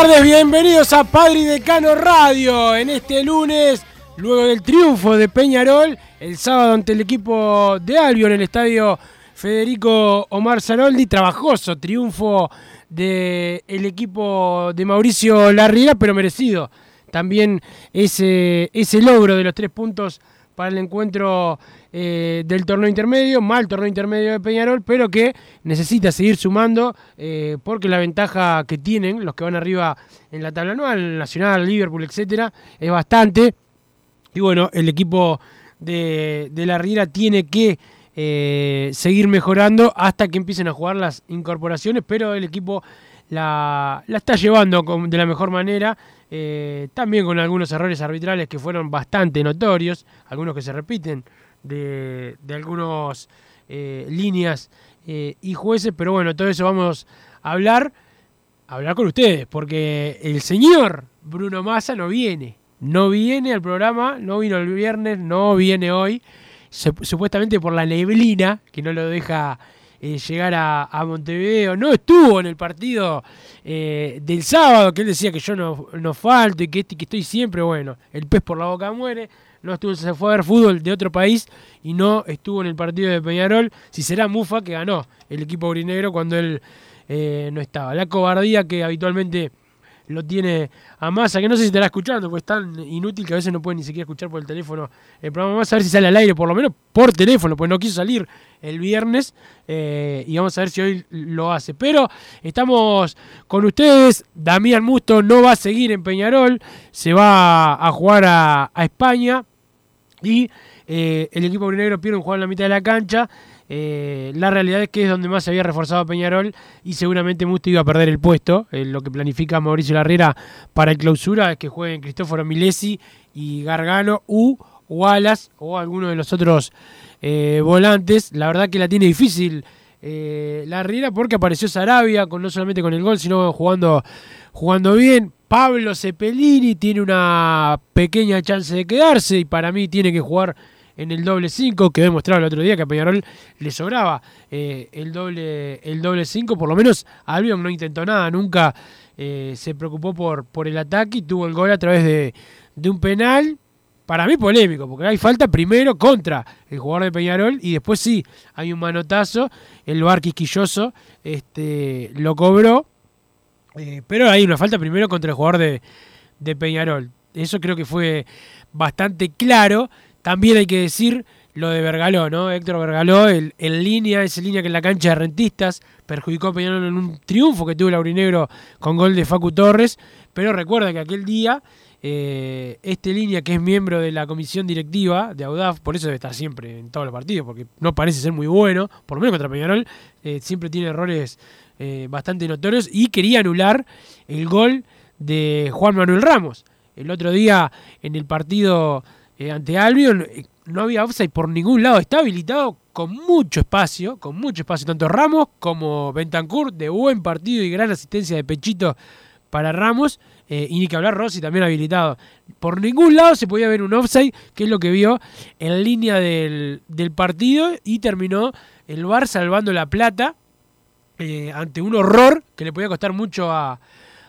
Tardes, bienvenidos a Padre y Decano Radio. En este lunes, luego del triunfo de Peñarol, el sábado ante el equipo de Albion en el estadio Federico Omar Zanoldi, trabajoso triunfo del equipo de Mauricio Larriera, pero merecido. También ese, ese logro de los tres puntos para el encuentro eh, del torneo intermedio, mal torneo intermedio de Peñarol, pero que necesita seguir sumando eh, porque la ventaja que tienen los que van arriba en la tabla anual, Nacional, Liverpool, etcétera, es bastante. Y bueno, el equipo de, de la Riera tiene que eh, seguir mejorando hasta que empiecen a jugar las incorporaciones, pero el equipo la, la está llevando con- de la mejor manera, también con algunos errores arbitrales que fueron bastante notorios, algunos que se repiten de, de algunos eh, líneas eh, y jueces, pero bueno, todo eso vamos a hablar, hablar con ustedes, porque el señor Bruno Massa no viene, no viene al programa, no vino el viernes, no viene hoy, sup- supuestamente por la neblina que no lo deja eh, llegar a, a Montevideo, no estuvo en el partido eh, del sábado, que él decía que yo no, no falto y que, este- que estoy siempre, bueno, el pez por la boca muere, no estuvo, se fue a ver fútbol de otro país y no estuvo en el partido de Peñarol, si será Mufa que ganó el equipo aurinegro cuando él eh, no estaba. La cobardía que habitualmente lo tiene a Massa, que no sé si estará escuchando, porque es tan inútil que a veces no puede ni siquiera escuchar por el teléfono el programa. Vamos a ver si sale al aire, por lo menos por teléfono, pues no quiso salir el viernes eh, y vamos a ver si hoy lo hace. Pero estamos con ustedes, Damián Musto no va a seguir en Peñarol, se va a jugar a España y eh, el equipo negro pierde un jugador en la mitad de la cancha. Eh, la realidad es que es donde más se había reforzado Peñarol y seguramente Musto iba a perder el puesto. Eh, lo que planifica Mauricio Larrera para el clausura es que jueguen Cristóforo Milesi y Gargano u Wallace o alguno de los otros volantes. La verdad que la tiene difícil Larrera porque apareció Sarabia con, no solamente con el gol, sino jugando, jugando bien. Pablo Cepelini tiene una pequeña chance de quedarse y para mí tiene que jugar en el doble 5, que demostrado el otro día que a Peñarol le sobraba eh, el doble el doble 5, por lo menos Albion no intentó nada, nunca eh, se preocupó por, por el ataque y tuvo el gol a través de, de un penal, para mí polémico, porque hay falta primero contra el jugador de Peñarol y después sí, hay un manotazo, el bar quisquilloso este, lo cobró, eh, pero hay una falta primero contra el jugador de, de Peñarol. Eso creo que fue bastante claro. También hay que decir lo de Vergaló, ¿no? Héctor Vergaló, el, en línea, esa línea que en la cancha de rentistas perjudicó a Peñarol en un triunfo que tuvo el Aurinegro con gol de Facu Torres. Pero recuerda que aquel día, eh, este línea que es miembro de la comisión directiva de Audaf, por eso debe estar siempre en todos los partidos, porque no parece ser muy bueno, por lo menos contra Peñarol, eh, siempre tiene errores eh, bastante notorios y quería anular el gol de Juan Manuel Ramos. El otro día en el partido eh, ante Albion, eh, no había offside por ningún lado. Está habilitado con mucho espacio, con mucho espacio, tanto Ramos como Bentancur, de buen partido y gran asistencia de Pechito para Ramos. y ni que hablar Rossi también habilitado. Por ningún lado se podía ver un offside, que es lo que vio en línea del, del partido. Y terminó el Bar salvando la plata eh, ante un horror que le podía costar mucho a,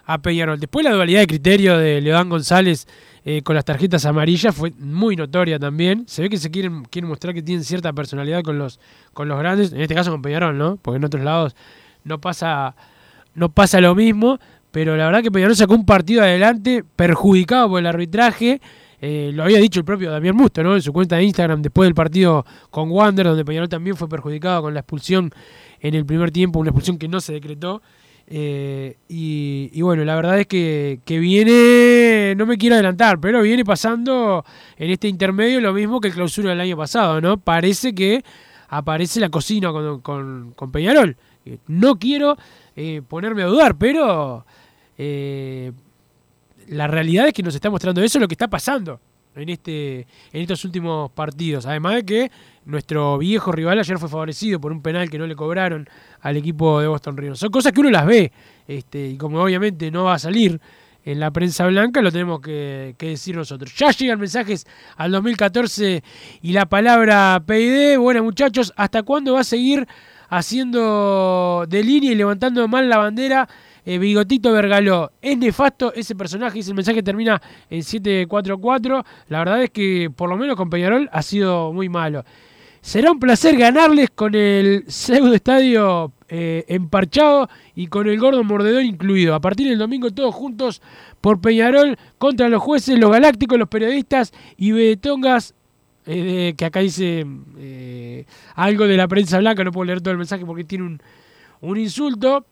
a Peñarol. Después la dualidad de criterio de Leodán González eh, con las tarjetas amarillas fue muy notoria también. Se ve que se quieren, quieren mostrar que tienen cierta personalidad con los, con los grandes, en este caso con Peñarol, ¿no? Porque en otros lados no pasa, no pasa lo mismo. Pero la verdad que Peñarol sacó un partido adelante perjudicado por el arbitraje. Eh, lo había dicho el propio Damián Musto, ¿no? En su cuenta de Instagram después del partido con Wander, donde Peñarol también fue perjudicado con la expulsión en el primer tiempo, una expulsión que no se decretó. Eh, y, bueno, la verdad es que, que viene, no me quiero adelantar, pero viene pasando en este intermedio lo mismo que el clausura del año pasado, ¿no? Parece que aparece la cocina con, Peñarol. Eh, No quiero ponerme a dudar, pero la realidad es que nos está mostrando eso, lo que está pasando en, este, en estos últimos partidos. Además de que nuestro viejo rival ayer fue favorecido por un penal que no le cobraron al equipo de Boston River. Son cosas que uno las ve, este, y como obviamente no va a salir en la prensa blanca, lo tenemos que, que decir nosotros. Ya llegan mensajes al 2014 y la palabra PID. Bueno, muchachos, ¿hasta cuándo va a seguir haciendo de línea y levantando mal la bandera? Eh, Bigotito Vergaló. Es nefasto ese personaje, dice el mensaje termina en 744. La verdad es que por lo menos con Peñarol ha sido muy malo. Será un placer ganarles con el pseudo estadio eh, emparchado y con el gordo mordedor incluido. A partir del domingo todos juntos por Peñarol contra los jueces, los galácticos, los periodistas y Betongas, eh, que acá dice algo de la prensa blanca, no puedo leer todo el mensaje porque tiene un, un insulto.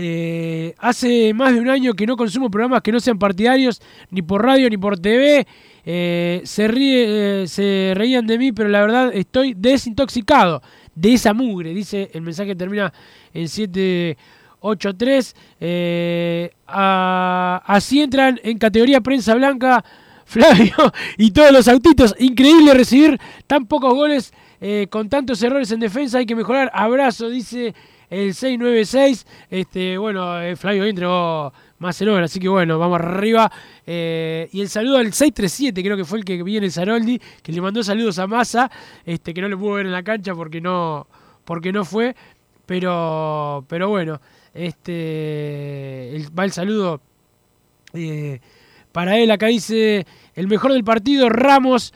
Eh, hace más de un año que no consumo programas que no sean partidarios, ni por radio ni por TV. Eh, se, eh, se reían de mí, pero la verdad estoy desintoxicado de esa mugre. Dice el mensaje que termina en 783. Eh, a- así entran en categoría prensa blanca Flavio y todos los autitos. Increíble recibir tan pocos goles con tantos errores en defensa. Hay que mejorar. Abrazo, dice el 696. Este, bueno, eh, Flavio entregó más error, así que bueno, vamos arriba. Eh, y el saludo al 637, creo que fue el que viene el Saroldi, que le mandó saludos a Massa, este, que no le pudo ver en la cancha porque no, porque no fue. Pero, pero bueno, este, el- va el saludo eh, para él. Acá dice el mejor del partido, Ramos.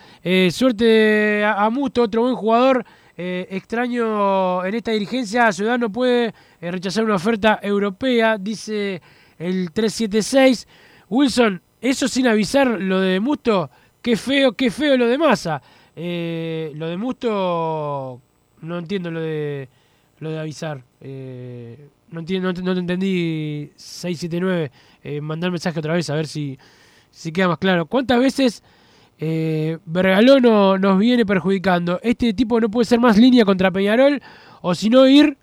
suerte a, a Musto, otro buen jugador. Eh, extraño en esta dirigencia. Ciudad no puede eh, rechazar una oferta europea, dice el 376. Wilson, eso sin avisar lo de Musto. Qué feo, qué feo lo de Massa. Eh, lo de Musto, no entiendo lo de lo de avisar. No, entiendo, no, no te entendí 679. Eh, mandar mensaje otra vez a ver si, si queda más claro. ¿Cuántas veces eh, Bergaló no- nos viene perjudicando? Este tipo no puede ser más línea contra Peñarol o si no ir,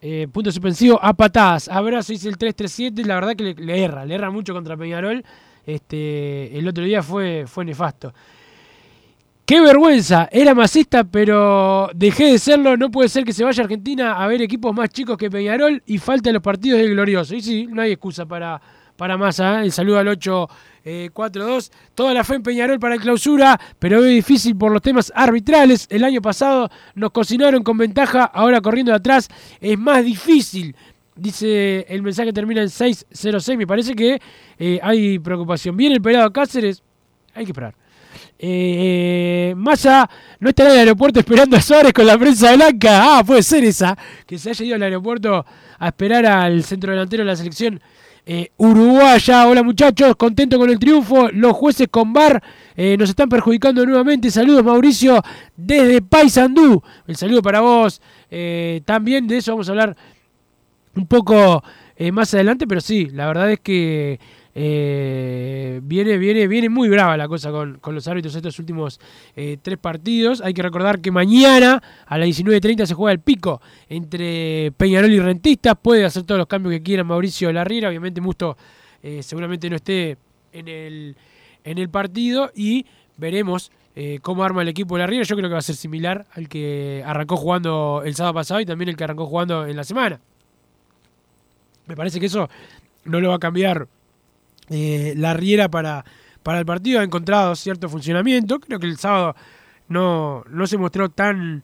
eh, punto suspensivo, a patadas. Abrazo, dice el 337. La verdad que le, le erra, le erra mucho contra Peñarol. Este, el otro día fue, fue nefasto. Qué vergüenza, era masista, pero dejé de serlo. No puede ser que se vaya a Argentina a ver equipos más chicos que Peñarol y falta los partidos del Glorioso. Y sí, no hay excusa para, para Massa. ¿eh? El saludo al 842. Toda la fe en Peñarol para el clausura, pero es difícil por los temas arbitrales. El año pasado nos cocinaron con ventaja, ahora corriendo de atrás es más difícil. Dice el mensaje termina en 606. Me parece que eh, hay preocupación. Viene el pelado Cáceres. Hay que esperar. Eh, Massa no estará en el aeropuerto esperando a Suárez con la prensa blanca. Ah, puede ser esa. Que se haya ido al aeropuerto a esperar al centro delantero de la selección eh, uruguaya. Hola muchachos, contento con el triunfo. Los jueces con VAR eh, nos están perjudicando nuevamente. Saludos Mauricio desde Paysandú. El saludo para vos. Eh, también de eso vamos a hablar un poco eh, más adelante, pero sí, la verdad es que eh, viene, viene, viene muy brava la cosa con, con los árbitros estos últimos eh, tres partidos. Hay que recordar que mañana a las 19.30 se juega el pico entre Peñarol y Rentistas. Puede hacer todos los cambios que quiera Mauricio Larriera. Obviamente Musto eh, seguramente no esté en el, en el partido y veremos cómo arma el equipo de la Riera. Yo creo que va a ser similar al que arrancó jugando el sábado pasado y también el que arrancó jugando en la semana. Me parece que eso no lo va a cambiar eh, la Riera para, para el partido. Ha encontrado cierto funcionamiento. Creo que el sábado no, no se mostró tan,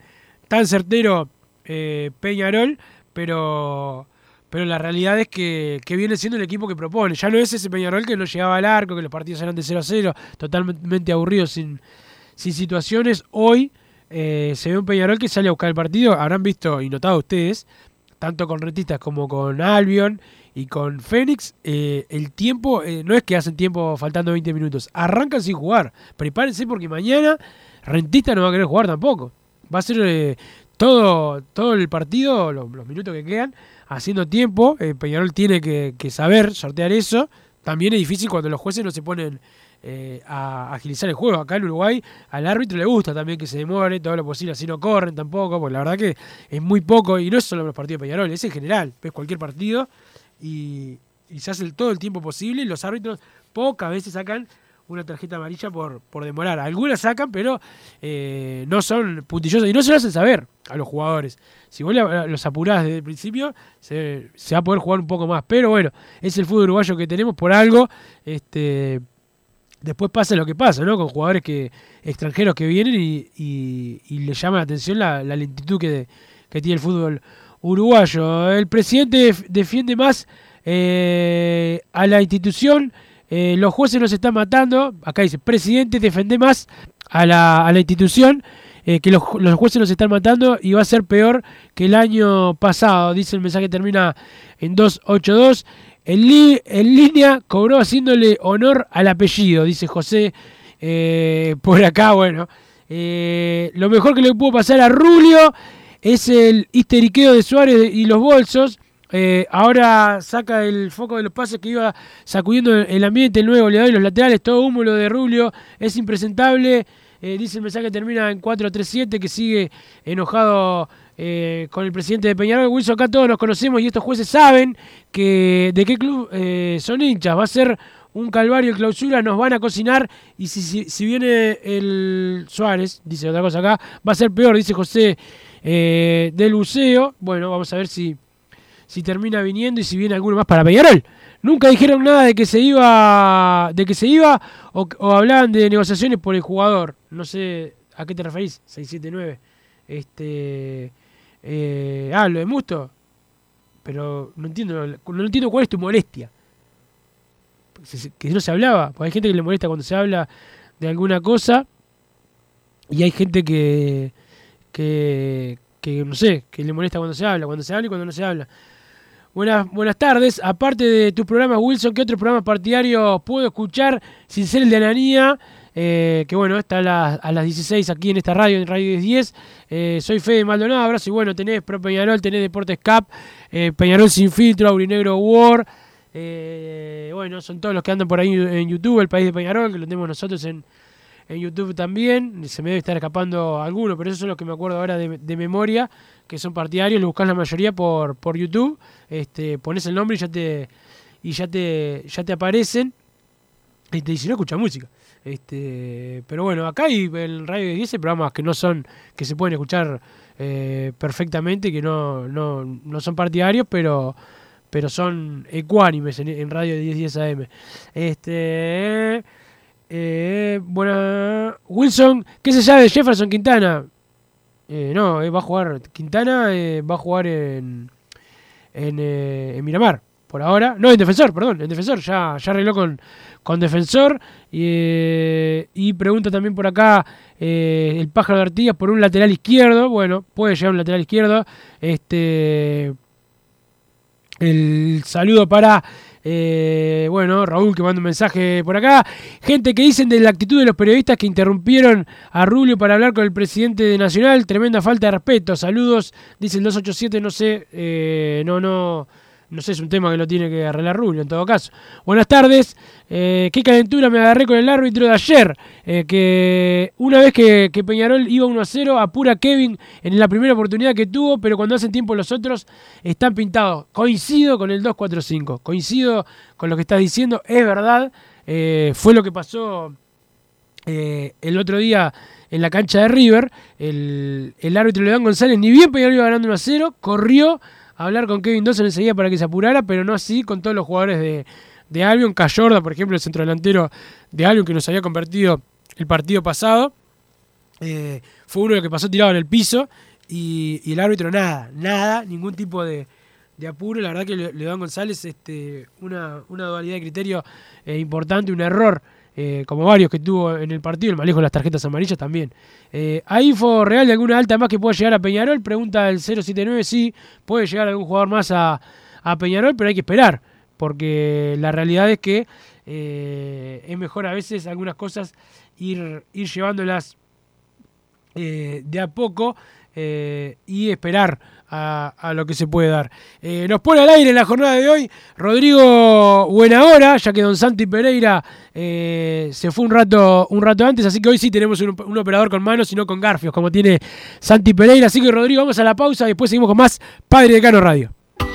tan certero eh, Peñarol, pero, pero la realidad es que, que, viene siendo el equipo que propone. Ya no es ese Peñarol que no llegaba al arco, que los partidos eran de 0 a 0, totalmente aburridos, sin, sin situaciones. Hoy eh, se ve un Peñarol que sale a buscar el partido. Habrán visto y notado ustedes, tanto con Rentistas como con Albion y con Fénix, eh, el tiempo, eh, no es que hacen tiempo faltando 20 minutos, arrancan sin jugar. Prepárense porque mañana Rentista no va a querer jugar tampoco. Va a ser eh, todo, todo el partido, los, los, minutos que quedan, haciendo tiempo. Eh, Peñarol tiene que, saber sortear eso. También es difícil cuando los jueces no se ponen eh, a agilizar el juego. Acá en Uruguay al árbitro le gusta también que se demore todo lo posible, así no corren tampoco, porque la verdad que es muy poco, y no es solo los partidos de Peñarol, es en general. Ves cualquier partido y, se hace todo el tiempo posible y los árbitros pocas veces sacan una tarjeta amarilla por, por demorar. Algunas sacan, pero eh, no son puntillosos y no se lo hacen saber a los jugadores. Si vos los apurás desde el principio, se, va a poder jugar un poco más. Pero bueno, es el fútbol uruguayo que tenemos por algo. Este, después pasa lo que pasa, ¿no? Con jugadores que extranjeros que vienen y, y, y le llama la atención la, la lentitud que, que, tiene el fútbol uruguayo. El presidente defiende más eh, a la institución. Eh, los jueces nos están matando. Acá dice, presidente, defende más a la, a la institución. Eh, que los, los, jueces nos están matando y va a ser peor que el año pasado. Dice el mensaje termina en 282. En, li, en línea cobró haciéndole honor al apellido, dice José por acá. Bueno, lo mejor que le pudo pasar a Rulio es el histeriqueo de Suárez y los bolsos. Eh, ahora saca el foco de los pases que iba sacudiendo el ambiente, el nuevo le doy los laterales, todo humo lo de Rubio, es impresentable. Eh, dice el mensaje que termina en 4-3-7, que sigue enojado eh, con el presidente de Peñarol. Wilson, acá todos nos conocemos y estos jueces saben que de qué club son hinchas. Va a ser un calvario de clausura, nos van a cocinar y si, si, si, viene el Suárez, dice otra cosa acá, va a ser peor, dice José del Buceo. Bueno, vamos a ver si si termina viniendo y si viene alguno más para Peñarol. Nunca dijeron nada de que se iba, de que se iba o, o hablaban de negociaciones por el jugador. No sé a qué te referís, 679. Este, eh, ah, lo de Musto. Pero no entiendo, no entiendo cuál es tu molestia. Que no se hablaba, porque hay gente que le molesta cuando se habla de alguna cosa y hay gente que, que, que no sé, que le molesta cuando se habla, cuando se habla y cuando no se habla. Buenas, buenas tardes. Aparte de tus programas, Wilson, ¿qué otros programas partidarios puedo escuchar sin ser el de Ananía? Eh, que bueno, está a, la, a, las 16 aquí en esta radio, en Radio 10. Eh, soy Fede Maldonado, abrazo y bueno, tenés Pro Peñarol, tenés Deportes Cap, eh, Peñarol Sin Filtro, Aurinegro War. Eh, bueno, son todos los que andan por ahí en YouTube, El País de Peñarol, que lo tenemos nosotros en, en YouTube también. Se me debe estar escapando alguno, pero esos son los que me acuerdo ahora de, memoria, que son partidarios, lo buscas la mayoría por, por YouTube. Este, pones el nombre y ya te y ya te ya te aparecen y te dicen no escucha música este pero bueno acá hay en radio de 10 programas que no son que se pueden escuchar eh, perfectamente que no, no, no son partidarios pero pero son ecuánimes en, radio de 10 10 AM este eh, bueno Wilson ¿qué se sabe de Jefferson Quintana? Eh, no, va a jugar Quintana va a jugar en en, eh, en, Miramar, por ahora. No, en Defensor, perdón, en Defensor. Ya, ya arregló con, con Defensor. Y, eh, pregunta también por acá eh, el pájaro de Artigas por un lateral izquierdo. Bueno, puede llegar un lateral izquierdo. Este. El saludo para eh, bueno, Raúl que manda un mensaje por acá. Gente que dicen de la actitud de los periodistas que interrumpieron a Rubio para hablar con el presidente de Nacional. Tremenda falta de respeto. Saludos, dice el 287, no sé, eh, no, no. No sé, es un tema que lo tiene que arreglar Rubio en todo caso. Buenas tardes. Eh, qué calentura me agarré con el árbitro de ayer. Eh, que una vez que, Peñarol iba 1 a 0, apura Kevin en la primera oportunidad que tuvo, pero cuando hacen tiempo los otros están pintados. Coincido con el 2-4-5. Coincido con lo que estás diciendo. Es verdad. Eh, fue lo que pasó el otro día en la cancha de River, el, el árbitro León González, ni bien Peñarol iba ganando 1 a 0, corrió hablar con Kevin Dawson enseguida para que se apurara, pero no así con todos los jugadores de, de Albion, Cayorda, por ejemplo, el centrodelantero de Albion que nos había convertido el partido pasado, eh, fue uno que pasó tirado en el piso y, el árbitro nada, nada, ningún tipo de, apuro. La verdad que Le- León González, este, una, una dualidad de criterio eh, importante, un error, eh, como varios que tuvo en el partido, el manejo de las tarjetas amarillas también. Eh, ¿Hay info real de alguna alta más que pueda llegar a Peñarol? Pregunta el 079, sí, puede llegar algún jugador más a, a Peñarol, pero hay que esperar, porque la realidad es que eh, es mejor a veces algunas cosas ir, ir llevándolas eh, de a poco y esperar a, lo que se puede dar. Eh, nos pone al aire en la jornada de hoy Rodrigo Buenahora, ya que Don Santi Pereira eh, se fue un rato, un rato antes, así que hoy sí tenemos un, un operador con manos y no con garfios, como tiene Santi Pereira. Así que Rodrigo, vamos a la pausa y después seguimos con más Padre de Cano Radio.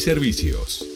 servicios.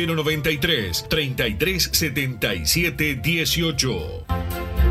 093 3377 18.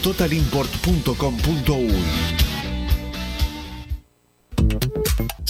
www.totalimport.com.uy.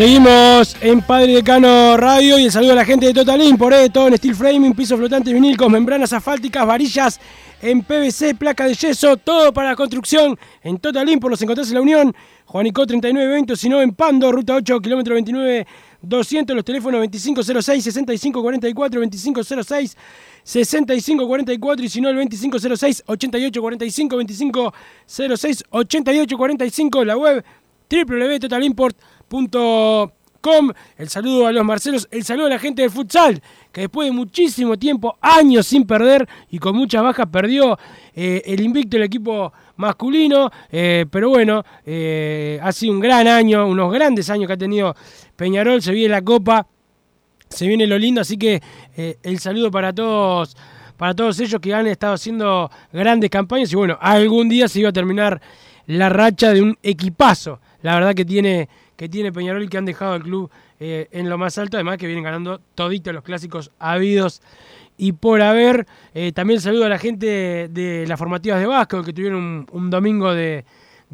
Seguimos en Padre Decano Radio y el saludo a la gente de Total Import, eh, todo en steel framing, piso flotante vinílicos, membranas asfálticas, varillas en PVC, placa de yeso, todo para la construcción en Total Import, los encontrás en la Unión, Juanico 3920, si no en Pando, ruta 8, kilómetro 29 200, los teléfonos 2506 6544, 2506 6544 y si no el 2506 8845, 2506 8845, la web www.totalimport.com. El saludo a los Marcelos, el saludo a la gente del futsal, que después de muchísimo tiempo, años sin perder y con muchas bajas, perdió eh, el invicto del equipo masculino. eh, pero bueno, eh, ha sido un gran año, unos grandes años que ha tenido Peñarol. Se viene la Copa, se viene lo lindo, así que el saludo para todos. Para todos ellos que han estado haciendo grandes campañas y bueno, algún día se iba a terminar la racha de un equipazo. La verdad que tiene, que tiene Peñarol que han dejado al club eh, en lo más alto, además que vienen ganando toditos los clásicos habidos y por haber. Eh, también saludo a la gente de las formativas de básquet que tuvieron un, domingo de,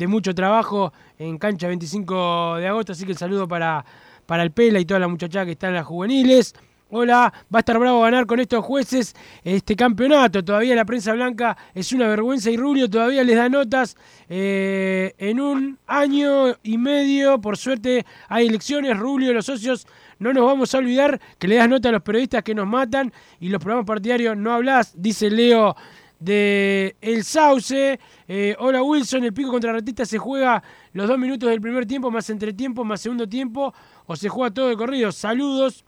mucho trabajo en cancha 25 de agosto, así que el saludo para, para el Pela y toda la muchachada que está en las juveniles. Hola, va a estar bravo ganar con estos jueces este campeonato. Todavía la prensa blanca es una vergüenza y Rubio todavía les da notas. Eh, en un año y medio, por suerte, hay elecciones. Rubio, los socios, no nos vamos a olvidar que le das nota a los periodistas que nos matan y los programas partidarios no hablas, dice Leo de El Sauce. Eh, hola Wilson, el pico contra Ratista se juega los dos minutos del primer tiempo, más entretiempo, más segundo tiempo, o se juega todo de corrido. Saludos.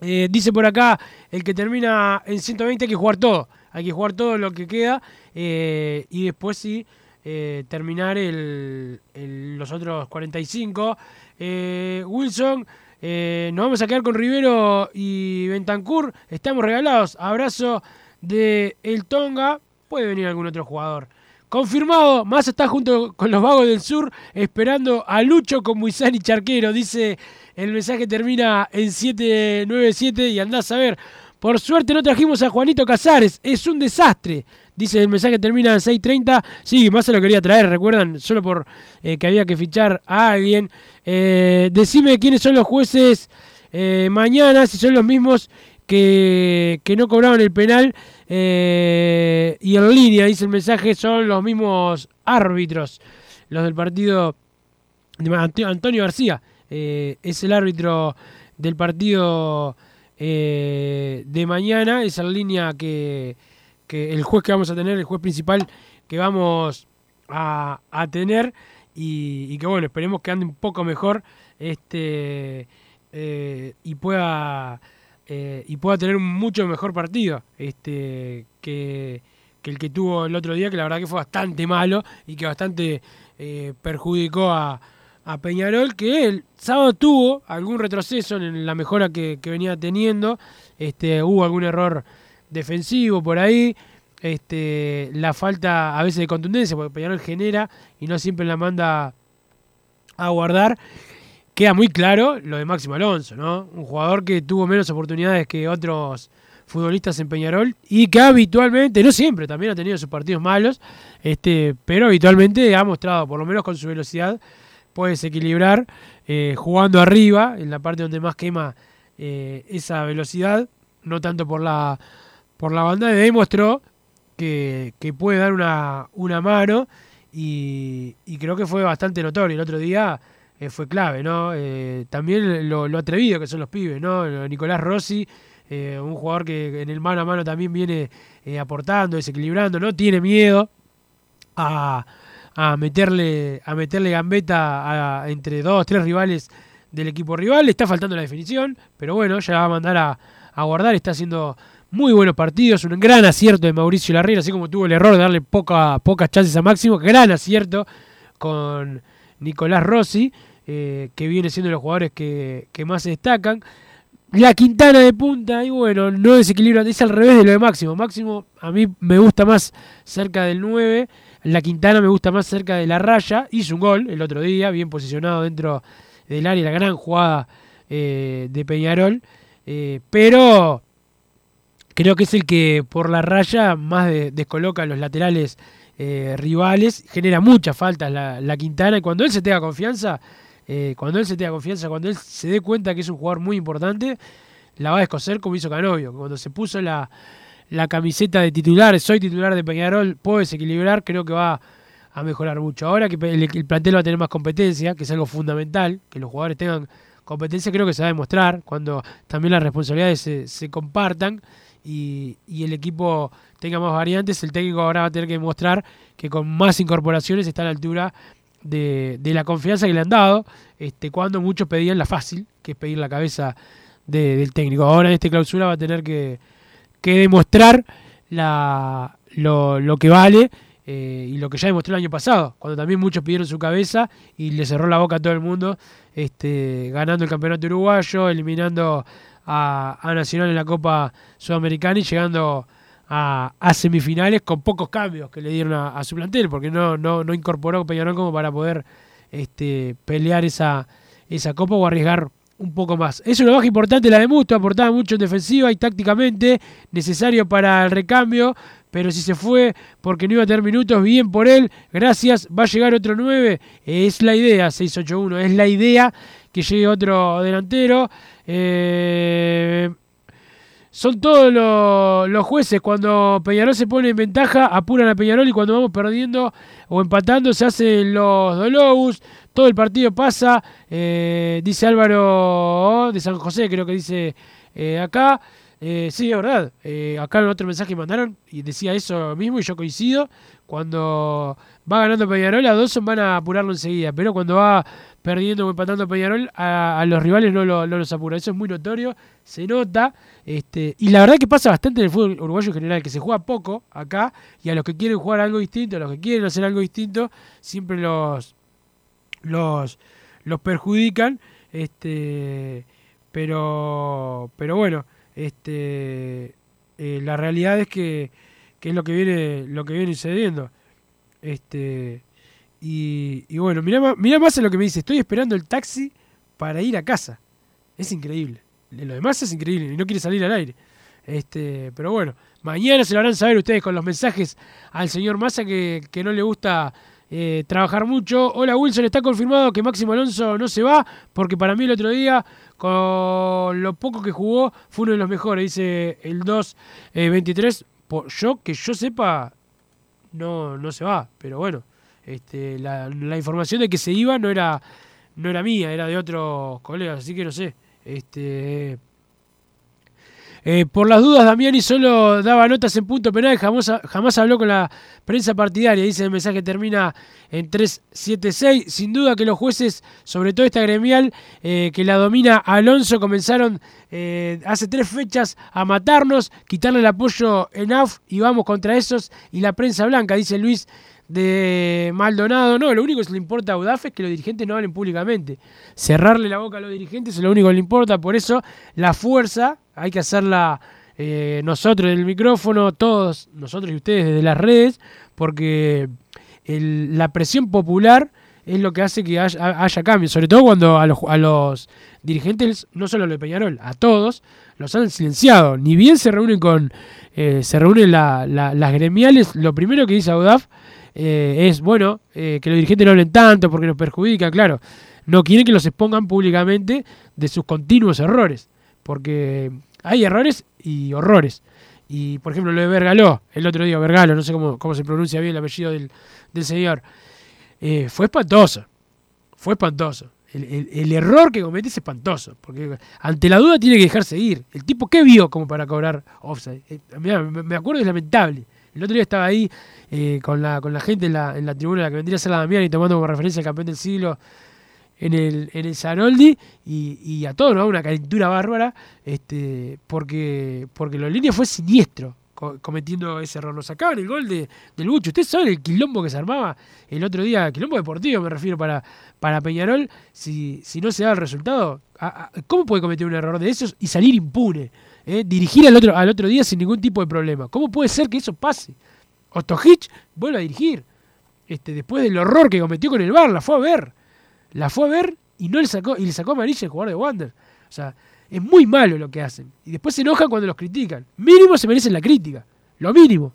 Eh, dice por acá el que termina en 120 hay que jugar todo. Hay que jugar todo lo que queda eh, y después sí eh, terminar los otros 45. Eh, Wilson, nos vamos a quedar con Rivero y Bentancur. Estamos regalados. Abrazo de El Tonga. Puede venir algún otro jugador. Confirmado, Massa está junto con los vagos del sur esperando a Lucho con Muizán y Charquero. Dice el mensaje termina en 797 y andás a ver. Por suerte no trajimos a Juanito Casares, es un desastre. Dice el mensaje termina en 6.30. Sí, Massa lo quería traer, recuerdan, solo por eh, que había que fichar a alguien. Eh, decime quiénes son los jueces eh, mañana, si son los mismos que, que no cobraron el penal. eh, y en línea, dice el mensaje, son los mismos árbitros, los del partido de Ant- Antonio García. eh, es el árbitro del partido eh, de mañana, esa línea que, que el juez que vamos a tener, el juez principal que vamos a, a tener y, que bueno, esperemos que ande un poco mejor este y pueda eh, y pueda tener un mucho mejor partido este que, el que tuvo el otro día, que la verdad que fue bastante malo y que bastante eh, perjudicó a, a Peñarol, que el sábado tuvo algún retroceso en la mejora que, que venía teniendo, este, hubo algún error defensivo por ahí, este, la falta a veces de contundencia, porque Peñarol genera y no siempre la manda a guardar. Queda muy claro lo de Máximo Alonso, ¿no? Un jugador que tuvo menos oportunidades que otros futbolistas en Peñarol y que habitualmente, no siempre, también ha tenido sus partidos malos, este, pero habitualmente ha mostrado, por lo menos con su velocidad, puede desequilibrar eh, jugando arriba, en la parte donde más quema eh, esa velocidad, no tanto por la, por la banda, demostró que, que puede dar una, una mano y creo que fue bastante notorio. El otro día eh, fue clave, ¿no? Eh, también lo, atrevido que son los pibes, ¿no? Nicolás Rossi, eh, un jugador que en el mano a mano también viene aportando, desequilibrando, no tiene miedo a, a meterle a meterle gambeta entre dos, tres rivales del equipo rival. Le está faltando la definición, pero bueno, ya va a mandar a, a guardar, está haciendo muy buenos partidos, un gran acierto de Mauricio Larriera, así como tuvo el error de darle poca, pocas chances a Máximo, gran acierto con Nicolás Rossi, eh, que viene siendo los jugadores que, más se destacan. La Quintana de punta, y bueno, no desequilibra, es al revés de lo de Máximo. Máximo a mí me gusta más cerca del 9, la Quintana me gusta más cerca de la raya, hizo un gol el otro día, bien posicionado dentro del área, la gran jugada eh, de Peñarol, eh, pero creo que es el que por la raya más de, descoloca los laterales eh, rivales, genera muchas faltas la, la, Quintana y cuando él se tenga confianza, eh, cuando él se tenga confianza, cuando él se dé cuenta que es un jugador muy importante, la va a descoser como hizo Canovio, cuando se puso la, la camiseta de titular, soy titular de Peñarol, puedo desequilibrar, creo que va a mejorar mucho. Ahora que el, el plantel va a tener más competencia, que es algo fundamental, que los jugadores tengan competencia, creo que se va a demostrar cuando también las responsabilidades se, se compartan y, el equipo tenga más variantes, el técnico ahora va a tener que demostrar que con más incorporaciones está a la altura de, la confianza que le han dado, este, cuando muchos pedían la fácil, que es pedir la cabeza de, del técnico. Ahora en esta clausura va a tener que, demostrar lo, que vale eh, y lo que ya demostró el año pasado, cuando también muchos pidieron su cabeza y le cerró la boca a todo el mundo, este, ganando el campeonato uruguayo, eliminando a, Nacional en la Copa Sudamericana y llegando a, semifinales con pocos cambios que le dieron a, a su plantel, porque no, no, no incorporó Peñarol como para poder este, pelear esa, esa copa o arriesgar un poco más. Es una baja importante la de Musto, aportaba mucho en defensiva y tácticamente, necesario para el recambio, pero si se fue porque no iba a tener minutos, bien por él, gracias, va a llegar otro 9, es la idea, 681, es la idea que llegue otro delantero. Eh, son todos los, los jueces. Cuando Peñarol se pone en ventaja, apuran a Peñarol y cuando vamos perdiendo o empatando se hacen los dolobus. Todo el partido pasa, eh, dice Álvaro de San José, creo que dice eh, acá. Eh, sí, es verdad. Eh, acá en otro mensaje mandaron y decía eso mismo y yo coincido. Cuando va ganando Peñarol, a Dawson van a apurarlo enseguida. Pero cuando va perdiendo o empatando Peñarol, a, a los rivales no, lo, los apura. Eso es muy notorio, se nota. Este, y la verdad que pasa bastante en el fútbol uruguayo en general, que se juega poco acá. Y a los que quieren jugar algo distinto, a los que quieren hacer algo distinto, siempre los, los, los perjudican. Este, pero, pero bueno este, eh, la realidad es que, que, es lo que viene, lo que viene sucediendo. Este, y, y bueno, mira, mira más en lo que me dice, estoy esperando el taxi para ir a casa. Es increíble. Lo demás es increíble y no quiere salir al aire. Este, pero bueno, mañana se lo harán saber ustedes con los mensajes al señor Massa que, que no le gusta eh, trabajar mucho. Hola Wilson, está confirmado que Máximo Alonso no se va, porque para mí el otro día, con lo poco que jugó, fue uno de los mejores, dice el 2-23. Eh, yo, que yo sepa, no, no se va, pero bueno, este, la, la, información de que se iba no era, no era mía, era de otros colegas, así que no sé. Este, Eh, por las dudas, Damiani solo daba notas en punto penal, jamás, jamás habló con la prensa partidaria. Dice el mensaje termina en 376. Sin duda que los jueces, sobre todo esta gremial eh, que la domina Alonso, comenzaron eh, hace tres fechas a matarnos, quitarle el apoyo en AUF y vamos contra esos y la prensa blanca, dice Luis de Maldonado. No, lo único que le importa a UDAF es que los dirigentes no hablen públicamente. Cerrarle la boca a los dirigentes es lo único que le importa. Por eso la fuerza hay que hacerla eh, nosotros del micrófono, todos, nosotros y ustedes desde las redes, porque la presión popular es lo que hace que haya, haya cambios, sobre todo cuando a los, a los dirigentes, no solo a de Peñarol, a todos, los han silenciado. Ni bien se reúnen con, eh, se reúnen las gremiales, lo primero que dice Audaf eh, es, bueno, que los dirigentes no hablen tanto porque nos perjudica, claro. No quieren que los expongan públicamente de sus continuos errores, porque hay errores y horrores. Y por ejemplo lo de Vergaló, el otro día, Vergalo, no sé cómo, cómo se pronuncia bien el apellido del, señor, eh, fue espantoso. Fue espantoso. El, error que comete es espantoso. Porque ante la duda tiene que dejarse ir. El tipo, ¿qué vio como para cobrar offside? Eh, me, acuerdo, es lamentable. El otro día estaba ahí eh, con, la, con la gente en la, en la tribuna, la que vendría a ser la Damián y tomando como referencia al campeón del siglo en el, en el Saroldi y, a todos nos una calentura bárbara este, porque, porque los líneas fue siniestro cometiendo ese error. Lo sacaban el gol de, del Bucho. Ustedes saben el quilombo que se armaba el otro día, quilombo deportivo me refiero para, para Peñarol, si, si no se da el resultado. ¿Cómo puede cometer un error de esos y salir impune? Eh? Dirigir al otro, al otro día sin ningún tipo de problema. ¿Cómo puede ser que eso pase? Ostojic vuelve a dirigir. Este, después del horror que cometió con el bar, la fue a ver la fue a ver y no le sacó, y le sacó amarilla el jugador de Wander. O sea, es muy malo lo que hacen. Y después se enojan cuando los critican. Mínimo se merecen la crítica. Lo mínimo.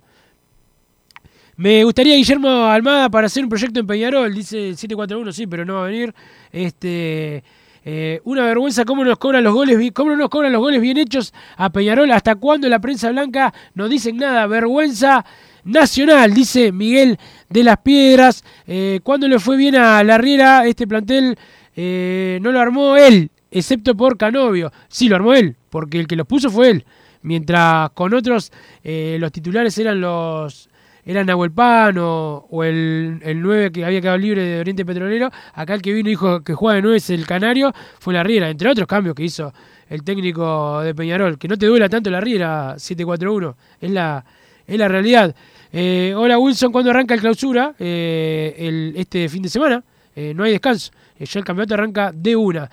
Me gustaría Guillermo Almada para hacer un proyecto en Peñarol, dice 741, sí, pero no va a venir. Este, eh, una vergüenza cómo nos cobran los goles, cómo no nos cobran los goles bien hechos a Peñarol, hasta cuándo la prensa blanca no dicen nada, vergüenza nacional, dice Miguel de las Piedras. Eh, cuando le fue bien a la Riera, este plantel eh, no lo armó él, excepto por Canovio. Sí, lo armó él, porque el que los puso fue él. Mientras con otros eh, los titulares eran los eran Nahuel o, el, el 9 que había quedado libre de Oriente Petrolero, acá el que vino y dijo que juega de 9 es el Canario, fue la Riera, entre otros cambios que hizo el técnico de Peñarol. Que no te duela tanto la Riera 741, es la, es la realidad. Eh, hola Wilson, ¿cuándo arranca el clausura? Eh, este fin de semana. Eh, no hay descanso. ya el campeonato arranca de una.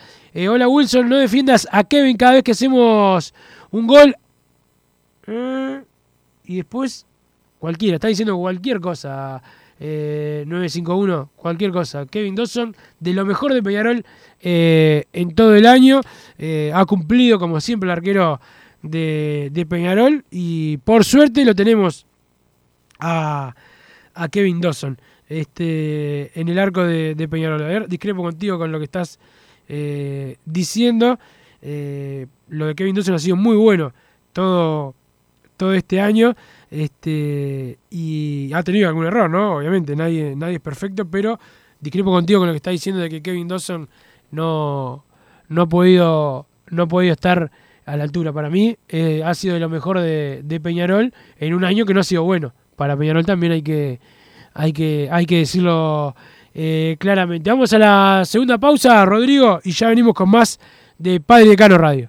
hola Wilson, no defiendas a Kevin cada vez que hacemos un gol. y después, cualquiera, está diciendo cualquier cosa. 951, cualquier cosa. Kevin Dawson, de lo mejor de Peñarol en todo el año. ha cumplido, como siempre, el arquero de, Peñarol. Y por suerte lo tenemos a, Kevin Dawson este, en el arco de, Peñarol. A ver, discrepo contigo con lo que estás eh, diciendo. Eh, lo de Kevin Dawson ha sido muy bueno todo, todo este año. Este, y ha tenido algún error, ¿no? Obviamente, nadie, nadie es perfecto, pero discrepo contigo con lo que estás diciendo de que Kevin Dawson no, no, ha, podido, no ha podido estar a la altura. Para mí eh, ha sido de lo mejor de, de Peñarol en un año que no ha sido bueno para Peñarol también hay que, hay que, hay que decirlo eh, claramente. Vamos a la segunda pausa, Rodrigo, y ya venimos con más de Padre Cano Radio.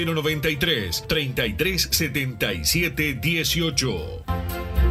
093 33 77 18.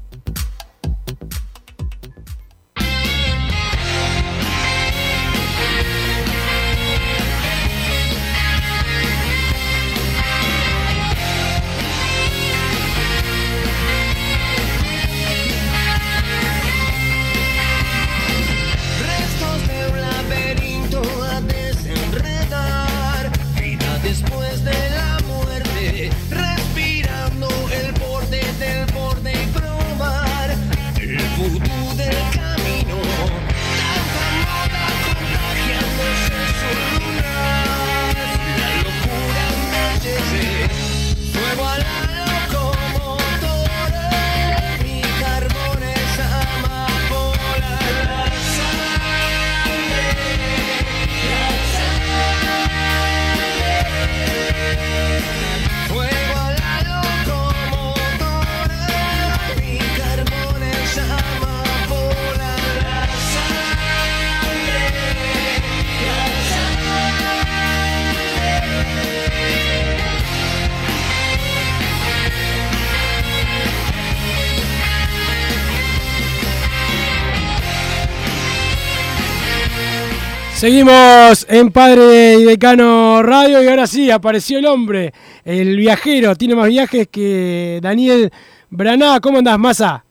Seguimos en Padre y Decano Radio y ahora sí, apareció el hombre, el viajero, tiene más viajes que Daniel Braná. ¿Cómo andás, Massa?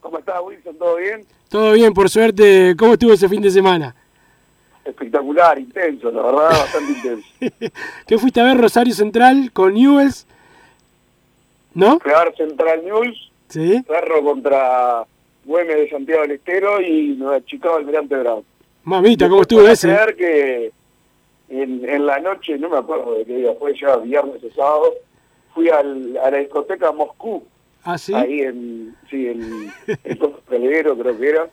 ¿Cómo estás, Wilson? ¿Todo bien? Todo bien, por suerte. ¿Cómo estuvo ese fin de semana? Espectacular, intenso, la verdad, bastante intenso. ¿Qué fuiste a ver Rosario Central con Newells? ¿No? Ver Central News, Sí. Ferro contra Güemes de Santiago del Estero y Nueva Chicago Almirante Brown. Mamita, ¿cómo estuvo ese? creer que en, en la noche, no me acuerdo de qué día fue, ya viernes o sábado, fui al, a la discoteca Moscú, ¿Ah, sí? ahí en, sí, en, en Peliguero creo que era,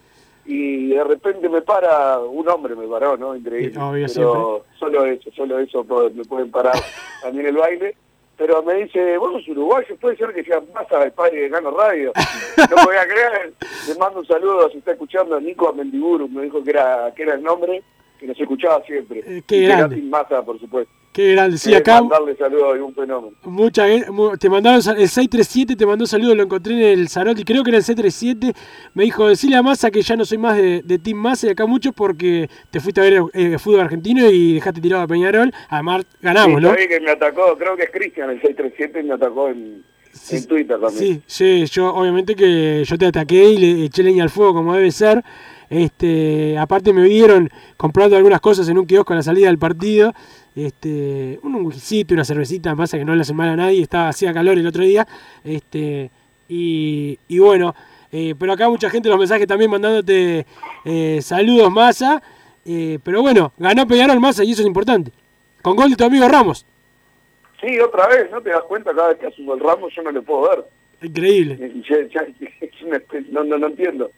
y de repente me para, un hombre me paró, ¿no? Increíble. Obvio, pero solo eso, solo eso me pueden parar también el baile. Pero me dice, vos sos uruguayo, puede ser que seas más al padre de Gano Radio. No podía creer. Le mando un saludo, si está escuchando, Nico Mendiburu, me dijo que era, que era el nombre, que nos escuchaba siempre. Eh, qué Y que era grande. sin masa, por supuesto. Qué grande. Sí, Eh, acá Mandarle saludos un fenómeno. mucha gen- mu- te mandaron el 637 te mandó saludos, lo encontré en el Zarotti, creo que era el 637. Me dijo, decirle a Massa que ya no soy más de, de Team Massa y acá mucho porque te fuiste a ver eh, fútbol argentino y dejaste tirado a Peñarol. Además ganamos, Sí, ¿no? que me atacó, creo que es Cristian el 637 y me atacó en, en Twitter también. Sí, sí, yo obviamente que yo te ataqué y le eché leña al fuego como debe ser. Este, aparte me vieron comprando algunas cosas en un kiosco a la salida del partido. Este, un whisky, una cervecita, pasa que no le hace mal a nadie, estaba hacía calor el otro día. Este, y, y bueno, eh, pero acá mucha gente los mensajes también mandándote eh, saludos masa. eh, pero bueno, ganó Peñarol Massa y eso es importante. Con gol de tu amigo Ramos. Sí, otra vez, ¿no te das cuenta? Cada vez que asumo el ramo yo no le puedo ver. Increíble. No, no, no entiendo.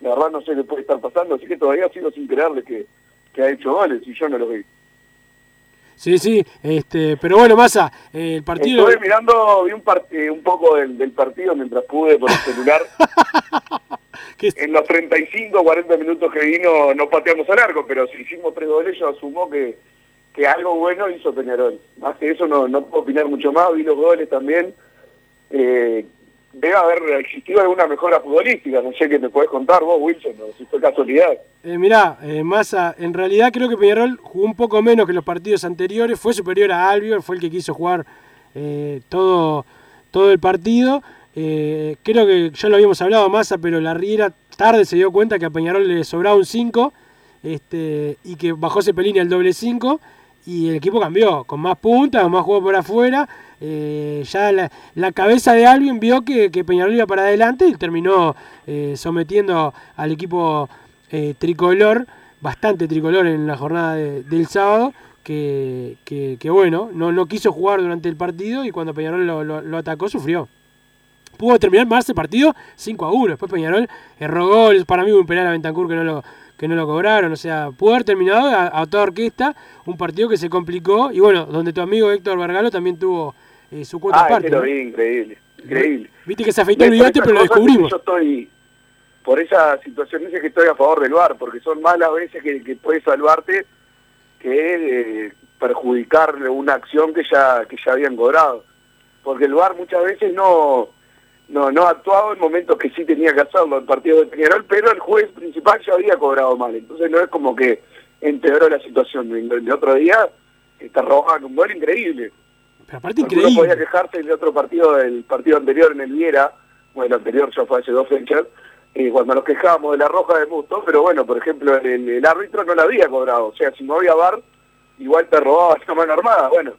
La verdad no sé qué puede estar pasando, así que todavía sigo sin creerle que, que ha hecho goles y yo no lo vi. Sí, sí, este, pero bueno, Massa, eh, el partido... Estuve mirando, vi un, part- eh, un poco del, del partido mientras pude por el celular. en los 35 40 minutos que vino no pateamos al arco, pero si hicimos tres goles yo asumo que, que algo bueno hizo Peñarol. Más que eso no, no puedo opinar mucho más, vi los goles también. Eh, debe haber existido alguna mejora futbolística, no sé qué me podés contar vos, Wilson, o si fue casualidad. Eh, mirá, eh, Massa, en realidad creo que Peñarol jugó un poco menos que los partidos anteriores, fue superior a Albion, fue el que quiso jugar eh, todo, todo el partido. Eh, creo que ya lo habíamos hablado Massa, pero la Riera tarde se dio cuenta que a Peñarol le sobraba un 5 este, y que bajó Cepelini al doble 5 y el equipo cambió, con más puntas, más juego por afuera. eh, ya la, la cabeza de Albion vio que, que Peñarol iba para adelante y terminó eh, sometiendo al equipo eh, tricolor, bastante tricolor en la jornada de- del sábado, que, que- bueno, no, no quiso jugar durante el partido y cuando Peñarol lo, atacó sufrió. Pudo terminar más el partido 5 a 1. Después Peñarol erró goles. Para mí un penal a Bentancur que no lo, que no lo cobraron. O sea, pudo haber terminado a, a toda orquesta un partido que se complicó. Y bueno, donde tu amigo Héctor Vergalo también tuvo eh, su cuota Ah, lo ¿no? increíble, increíble. Viste que se afeitó el bigote, esas pero lo descubrimos. Yo estoy, por esa situación dice que estoy a favor del VAR, porque son malas veces que, que puede salvarte que eh, perjudicar una acción que ya que ya habían cobrado. Porque el VAR muchas veces no no no actuado en momentos que sí tenía que hacerlo el partido de Peñarol, pero el juez principal ya había cobrado mal. Entonces no es como que empeoró la situación. El, el otro día te roban un gol increíble. Pero aparte increíble. podía quejarse del otro partido, del partido anterior en el Viera, bueno, el anterior ya fue hace dos fechas, eh, cuando nos quejábamos de la roja de Musto, pero bueno, por ejemplo, el, el- árbitro no la había cobrado, o sea, si no había VAR, igual te robaba esa mano armada, bueno,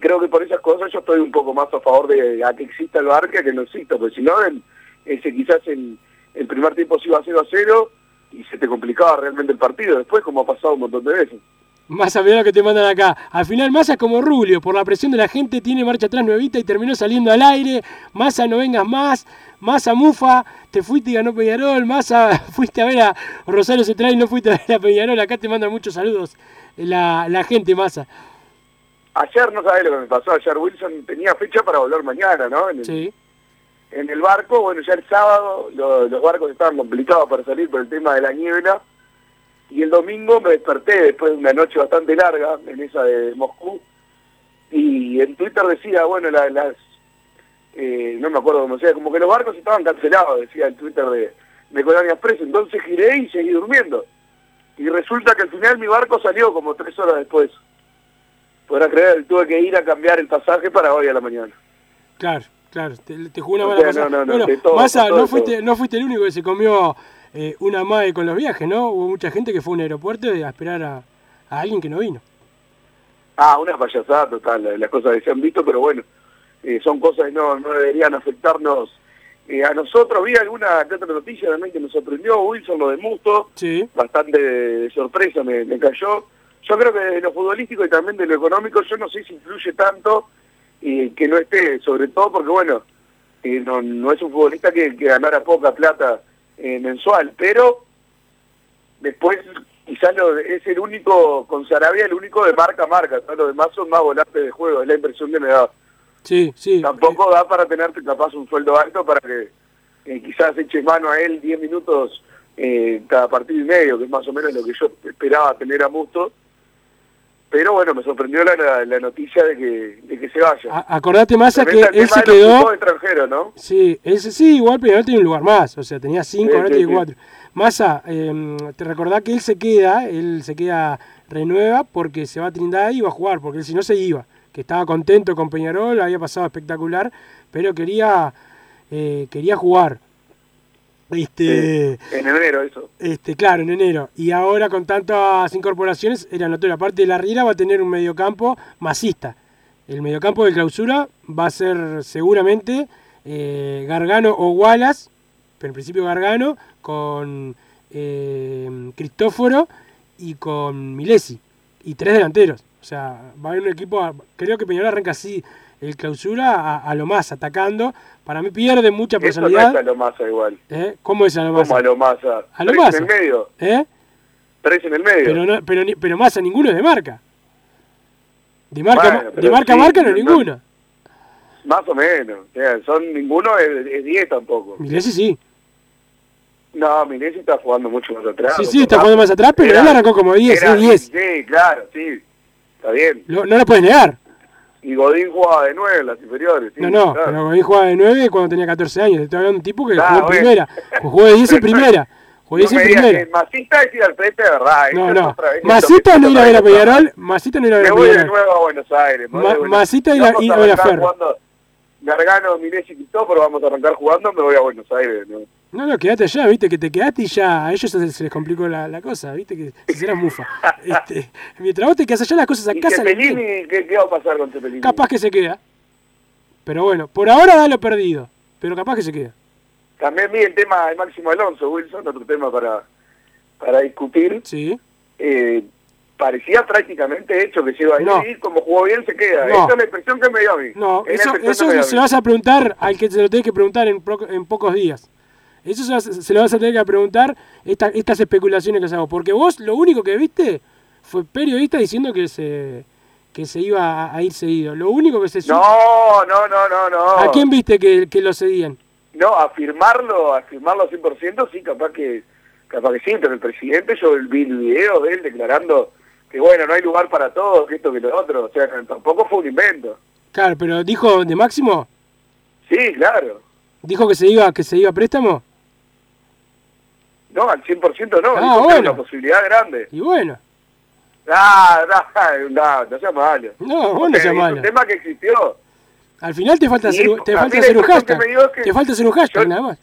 creo que por esas cosas yo estoy un poco más a favor de a que exista el VAR que a no exista, porque si no, ese quizás en el primer tiempo se iba 0 a 0 y se te complicaba realmente el partido, después como ha pasado un montón de veces. Massa, mirá lo que te mandan acá. Al final Massa como Rubio, por la presión de la gente tiene marcha atrás nuevita y terminó saliendo al aire. Massa, no vengas más. Massa, mufa, te fuiste y ganó Peñarol. Massa, fuiste a ver a Rosario Central y no fuiste a ver a Peñarol. Acá te mandan muchos saludos la, la gente, Massa. Ayer no sabés lo que me pasó, ayer Wilson tenía fecha para volver mañana, ¿no? En el, Sí. en el barco, bueno, ya el sábado lo- los barcos estaban complicados para salir por el tema de la niebla, y el domingo me desperté después de una noche bastante larga en esa de Moscú, y en Twitter decía, bueno, la- las, eh, no me acuerdo cómo sea, como que los barcos estaban cancelados, decía el Twitter de, de Colonia Express, entonces giré y seguí durmiendo. Y resulta que al final mi barco salió como tres horas después. Podrás creer, tuve que ir a cambiar el pasaje para hoy a la mañana. Claro, claro, te, te jugó una O sea, pasada. no, no, no, bueno, de todo, de todo, no, fuiste, todo. no fuiste el único que se comió eh, una MAE con los viajes, ¿no? Hubo mucha gente que fue a un aeropuerto a esperar a, a alguien que no vino. Ah, una payasada total, la- las cosas que se han visto, pero bueno, eh, son cosas que no, no deberían afectarnos eh, a nosotros. Vi alguna que otra noticia también que nos sorprendió, Wilson, lo de Musto, Sí. bastante de, de sorpresa me, me cayó. Yo creo que de lo futbolístico y también de lo económico, yo no sé si influye tanto eh, que no esté, sobre todo porque, bueno, eh, no, no es un futbolista que, que ganara poca plata eh, mensual, pero después quizás lo, es el único, con Sarabia el único de marca a marca, ¿no? los demás son más volantes de juego, es la impresión que me da. Sí, sí. Tampoco da para tenerte capaz un sueldo alto para que quizás eches mano a él 10 minutos eh, cada partido y medio, que es más o menos lo que yo esperaba tener a Musto. Pero bueno, me sorprendió la, la, la noticia de que, de que se vaya. A- acordate, Massa, También que él se quedó... Sí, ese sí, igual Peñarol tenía un lugar más, o sea, tenía cinco, Sí, ahora sí, tiene sí. cuatro. Massa, eh, te recordás que él se queda, él se queda, renueva porque se va a Trindade y va a jugar, porque él si no se iba, que estaba contento con Peñarol, había pasado espectacular, pero quería, eh, quería jugar. Este, En enero eso. este, claro, en enero. Y ahora con tantas incorporaciones era notorio. Aparte de la Riera va a tener un mediocampo masista. El mediocampo de clausura va a ser seguramente eh, Gargano o Wallace, pero en principio Gargano, con eh, Cristóforo y con Milesi. Y tres delanteros. O sea, va a haber un equipo, creo que Peñarol arranca así el clausura a, a lo más, atacando. Para mí pierde mucha Eso no personalidad. es a lo masa igual. ¿Eh? ¿Cómo es a lo más? Como a. A Tres en el medio. ¿Eh? Tres en el medio. Pero, no, pero, pero Massa ninguno es de marca. De marca, Bueno, de marca a marca no, no- ninguno. Más o menos. O sea, son ninguno es es 10 tampoco. Milesi sí. No, Milesi está jugando mucho más atrás. Sí, sí, está jugando más atrás, pero Era- él arrancó como 10, era- es 10. Sí, claro, sí. Está bien. Lo- no lo puedes negar. Y Godín jugaba de 9 en las inferiores. no, no, claro. pero Godín jugaba de 9 cuando tenía 14 años. Estoy hablando de un tipo que Ah, jugó en primera. Jugó de 10 en primera. Jugó de No 10 en me digas primera. que Masista es ir al frente de verdad. No, es no. vez, Masita no ir a ver a. Peñarol. Masita no ir a ver a Me voy de nuevo a Buenos Aires. Ma- Buenos Masita a ver a Ferro. Gargano, Milesi y Cristóforo, vamos a arrancar jugando, me voy a Buenos Aires. ¿no? No, no, quédate allá, viste, que te quedaste y ya a ellos se, les complicó la, la cosa, viste, que se serán mufa. Este, mientras vos te quedas allá las cosas ¿Y acá salen bien. ¿qué, ¿qué va a pasar con Cepelini? Capaz que se queda. Pero bueno, por ahora da lo perdido. Pero capaz que se queda. También vi el tema de Máximo Alonso, Wilson, otro tema para, para discutir. Sí. Eh, parecía prácticamente hecho que se iba a ir No. y como jugó bien se queda. No. Esa es la impresión que me dio a mí. No, Es eso, eso se vas a preguntar al que se lo tenés que preguntar en, pro- en pocos días. Eso se, lo vas a tener que preguntar esta- estas especulaciones que hacemos. Porque vos lo único que viste fue periodista diciendo que se que se iba a, a ir seguido. Lo único que se No, no, no, no, no. ¿A quién viste que, que lo cedían? No, afirmarlo, afirmarlo al 100% sí, capaz que capaz que sí, pero el presidente yo vi el video de él declarando que bueno, no hay lugar para todos, que esto, que lo otro, o sea, tampoco fue un invento. Claro, pero dijo de Máximo, Sí, claro. dijo que se iba que se iba a préstamo. No, al 100% no, Ah, bueno. una posibilidad grande. Y bueno, Ah, no, no, no sea malo. no, vos no Porque seas es malo. un tema que existió. Al final te falta Y te falta un que hashtag. es que Te falta hacer un hashtag yo- nada más.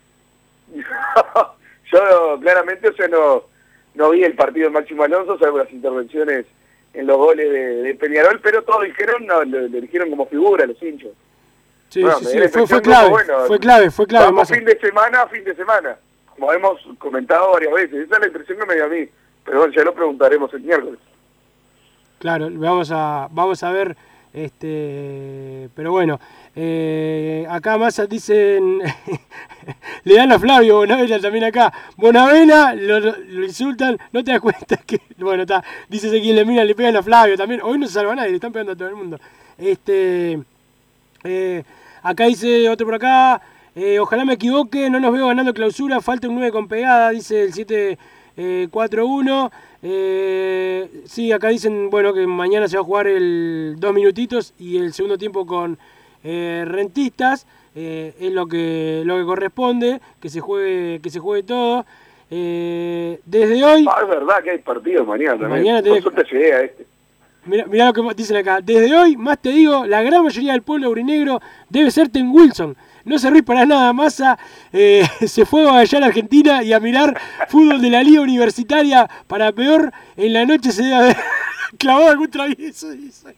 Yo claramente, o sea, no, no vi el partido de Máximo Alonso, salvo las intervenciones en los goles de, de Peñarol, pero todos dijeron, no, le, le dijeron como figura los hinchos. Sí, Bueno, sí, sí, fue, clave, como, bueno, fue clave, fue clave. Vamos fin de semana fin de semana, como hemos comentado varias veces. Esa es la impresión que me dio a mí. Pero ya lo preguntaremos el miércoles. Claro, vamos a, vamos a ver, este, pero bueno, eh, acá Massa dicen, le dan a Flavio Bonavena también acá, Bonavena lo, insultan, no te das cuenta que, bueno, está, dice quien le mira, le pegan a Flavio también, hoy no se salva nadie, le están pegando a todo el mundo. Este, eh, acá dice otro por acá, eh, ojalá me equivoque, no nos veo ganando clausura, falta un 9 con pegada, dice el 7-4-1. Eh, sí, acá dicen bueno que mañana se va a jugar el dos minutitos y el segundo tiempo con eh, rentistas. eh, es lo que, lo que corresponde, que se juegue, que se juegue todo. Eh, desde hoy... Ah, es verdad que hay partido mañana también. Mañana tenés- suerte llegué a este. Mirá, mirá lo que dicen acá. Desde hoy, más te digo, la gran mayoría del pueblo aurinegro debe ser Ten Wilson. No se ríe para nada. Massa eh, se fue a allá a la Argentina y a mirar fútbol de la Liga Universitaria. Para peor, en la noche se debe haber clavado algún travieso. Dice.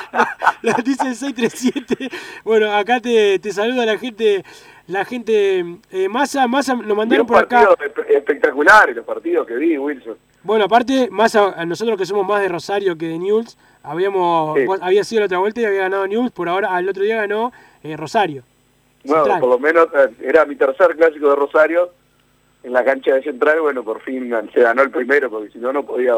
Lo dice el 637. Bueno, acá te, te saluda la gente. La gente eh, Massa, Massa nos mandaron por acá. partido espe- espectacular los partidos que vi, Wilson. Bueno, aparte, más a, a nosotros que somos más de Rosario que de Newell's, habíamos, Sí. vos- había sido la otra vuelta y había ganado Newell's, por ahora al otro día ganó eh, Rosario. Bueno, Central. por lo menos eh, era mi tercer clásico de Rosario en la cancha de Central. Bueno, por fin se ganó el primero, porque si no, no podía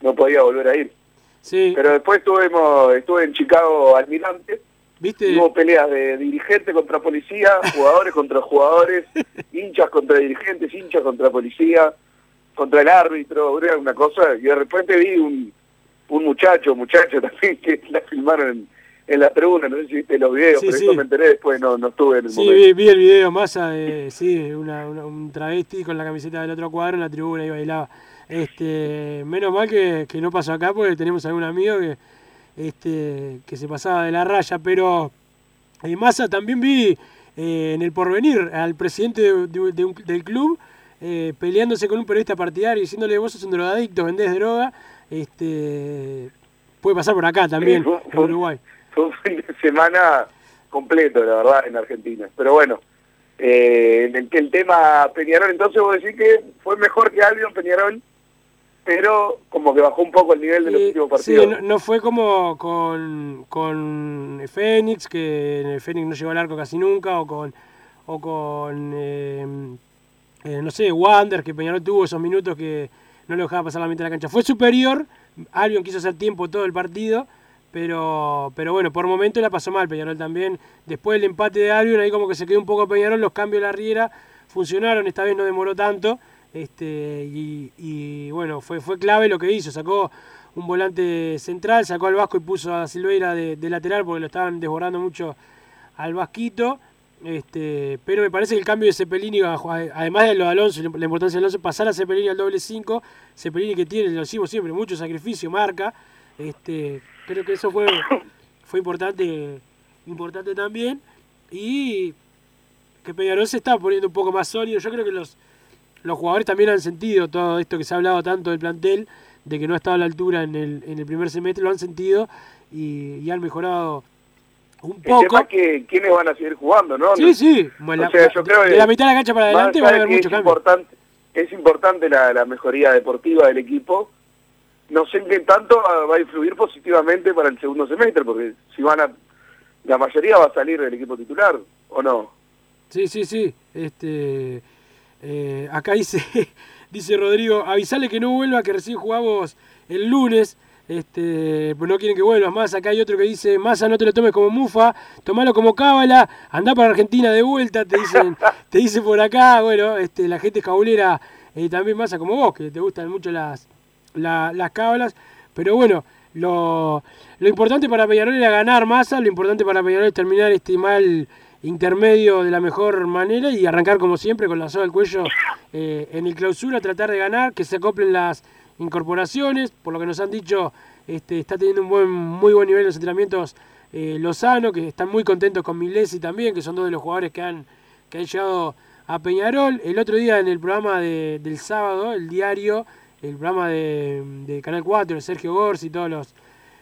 no podía volver a ir. Sí, Pero después estuvimos, estuve en Chicago Almirante. ¿viste? Hubo peleas de dirigente contra policía, jugadores contra jugadores, hinchas contra dirigentes, hinchas contra policía, contra el árbitro, una cosa, y de repente vi un, un muchacho, muchacho también, que la filmaron en, la tribuna, no sé si viste los videos, Sí, pero sí. eso me enteré después, no, no estuve en el Sí, momento. vi, vi el video, Massa, de, sí, una, una- un travesti con la camiseta del otro cuadro en la tribuna y bailaba. Este, menos mal que, que no pasó acá porque tenemos algún amigo que, este, que se pasaba de la raya, pero en Massa también vi eh, en el porvenir al presidente de- de- de un- del club eh, peleándose con un periodista partidario diciéndole vos sos un drogadicto, vendés droga, este, puede pasar por acá también, Sí, fue- en Uruguay. Fue un fin de semana completo, la verdad, en Argentina. Pero bueno, eh, el, el tema Peñarol, entonces vos decís que fue mejor que Albion Peñarol, pero como que bajó un poco el nivel de los Eh, últimos sí, partidos. no, no fue como con, con Fénix, que Fénix no llegó al arco casi nunca, o con, o con eh, eh, no sé, Wander, que Peñarol tuvo esos minutos que no lo dejaba pasar la mitad de la cancha. Fue superior, Albion quiso hacer tiempo todo el partido, pero, pero bueno, por momento la pasó mal Peñarol también. Después del empate de Albion, ahí como que se quedó un poco Peñarol, los cambios de la Riera funcionaron, esta vez no demoró tanto. Este, y, bueno, fue, fue clave lo que hizo, sacó un volante central, sacó al Vasco y puso a Silveira de, lateral porque lo estaban desbordando mucho al Vasquito. Este, pero me parece que el cambio de Cepelini, además de lo de Alonso, la importancia de Alonso, pasar a Cepelini al doble 5, Cepelini que tiene, lo decimos siempre, mucho sacrificio, marca. Este, creo que eso fue, fue importante, importante también. Y que Peñarol se está poniendo un poco más sólido. Yo creo que los, los jugadores también han sentido todo esto que se ha hablado tanto del plantel, de que no ha estado a la altura en el, en el primer semestre, lo han sentido y, y han mejorado un El poco. tema es que quiénes van a seguir jugando, ¿no? Sí, sí. Bueno, O la- sea, yo creo de la mitad de la cancha para adelante va a haber mucho es cambio. importante, es importante la, la mejoría deportiva del equipo. No sé en qué tanto va a influir positivamente para el segundo semestre, porque si van a, la mayoría va a salir del equipo titular, ¿o no? Sí, sí, sí. Este, eh, acá dice, dice Rodrigo, avisale que no vuelva, que recién jugamos el lunes. Este, pues no quieren que vuelvas más. Acá hay otro que dice, Massa, no te lo tomes como mufa, tomalo como cábala, anda para Argentina de vuelta, te dicen, te dice por acá, bueno, este, la gente cabulera eh, también Massa como vos, que te gustan mucho las, la- las cábalas. Pero bueno, lo, lo importante para Peñarol era ganar Massa, lo importante para Peñarol es terminar este mal intermedio de la mejor manera y arrancar como siempre con la soga al cuello eh, en el clausura, tratar de ganar, que se acoplen las incorporaciones, por lo que nos han dicho, este, está teniendo un buen, muy buen nivel en los entrenamientos eh, Lozano, que están muy contentos con Milesi también, que son dos de los jugadores que han, que han llegado a Peñarol. El otro día en el programa de- del sábado, el diario, el programa de, de Canal 4, de Sergio Gors y todos los,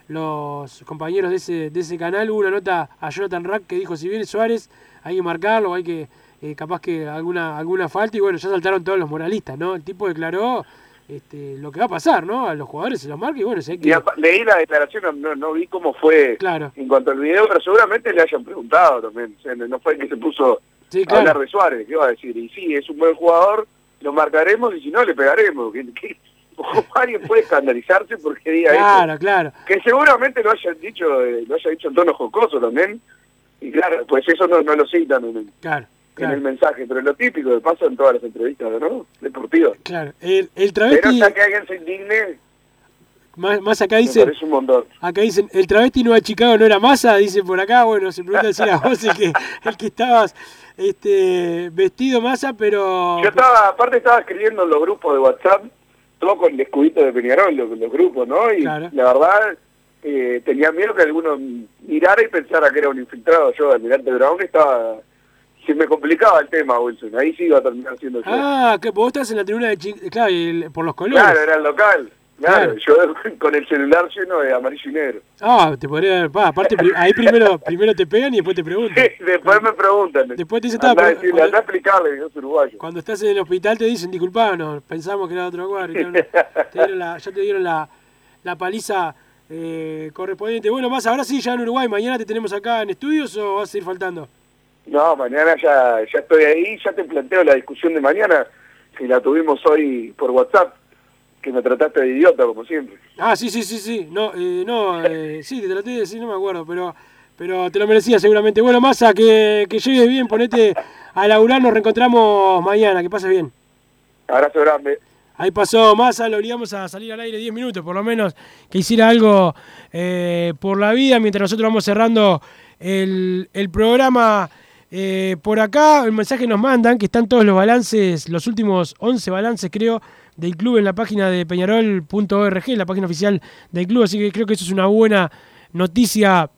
los compañeros de ese, de ese canal, hubo una nota a Jonathan Rack que dijo, si viene Suárez, hay que marcarlo, hay que, eh, capaz que alguna, alguna falta, y bueno, ya saltaron todos los moralistas, ¿no? El tipo declaró este, lo que va a pasar, ¿no? A los jugadores se los marca y bueno, si hay que... leí la declaración, no, no vi cómo fue Claro. en cuanto al video, pero seguramente le hayan preguntado también. O sea, no fue que se puso Sí, a claro. hablar de Suárez, ¿qué va a decir? Y sí, es un buen jugador, lo marcaremos y si no, le pegaremos. Que- ojo, alguien puede escandalizarse porque diga Claro, eso. claro. Que seguramente lo hayan dicho, eh, lo haya dicho en tono jocoso también. Y claro, pues eso no, no lo citan en el, Claro, en claro. el mensaje, pero lo típico que pasa en todas las entrevistas, ¿no? Deportivas. Claro, el, el Pero travesti, hasta que alguien se indigne, más, más acá me dice, parece un montón. acá dicen, el travesti no a Chicago no era masa, dice por acá, bueno, se pregunta si era vos el que, el que estabas este vestido masa, pero... Yo estaba, aparte estaba escribiendo en los grupos de WhatsApp, con el escudito de Peñarol, los, los grupos, ¿no? Y Claro. la verdad, eh, tenía miedo que alguno mirara y pensara que era un infiltrado yo, Almirante Brown, que estaba... Se me complicaba el tema, Wilson, ahí sí iba a terminar siendo yo. Ah, que vos estás en la tribuna de Chi- Claro, y el- por los colores. claro, era el local. Claro, yo con el celular lleno de amarillo y negro. Ah, te podría... pa, aparte, ahí primero primero te pegan y después te preguntan. Después me preguntan. Después te dicen, Andá "Está, a andá explicarle yo soy uruguayo. Cuando estás en el hospital te dicen, disculpanos, pensamos que era otro la- ya te dieron la, la paliza eh, correspondiente. Bueno, más ahora sí, ya en Uruguay. ¿Mañana te tenemos acá en estudios o vas a ir faltando? No, mañana ya, ya estoy ahí, ya te planteo la discusión de mañana, si la tuvimos hoy por WhatsApp, que me trataste de idiota como siempre. Ah, sí, sí, sí, sí. No, eh, no, eh, sí, te traté de decir, no me acuerdo, pero, pero te lo merecía seguramente. Bueno, Massa, que, que llegues bien, ponete a laburar, nos reencontramos mañana, que pases bien. Abrazo grande. Ahí pasó Massa, lo obligamos a salir al aire 10 minutos, por lo menos, que hiciera algo eh, por la vida, mientras nosotros vamos cerrando el, el programa eh, por acá. El mensaje nos mandan que están todos los balances, los últimos 11 balances, creo, del club en la página de peñarol.org, la página oficial del club, así que creo que eso es una buena noticia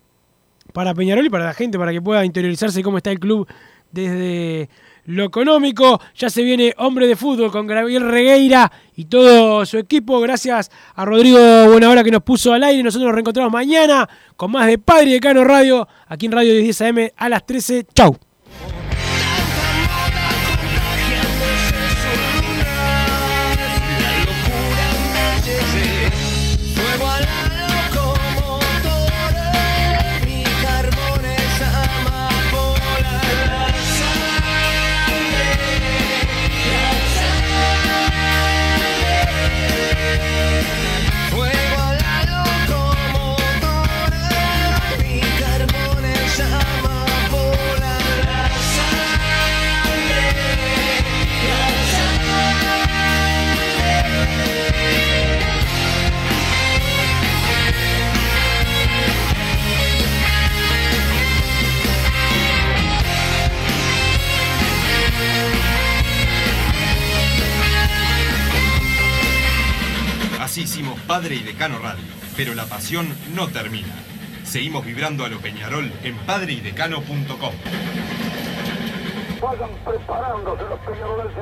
para Peñarol y para la gente, para que pueda interiorizarse cómo está el club desde lo económico. Ya se viene hombre de fútbol con Gabriel Regueira y todo su equipo. Gracias a Rodrigo Buenahora que nos puso al aire. Nosotros nos reencontramos mañana con más de Padre de Cano Radio, aquí en Radio 10 AM a las 13. Chau. Padre y Decano Radio, pero la pasión no termina. Seguimos vibrando a lo Peñarol en padreidecano.com. Vayan preparándose los peñaroles.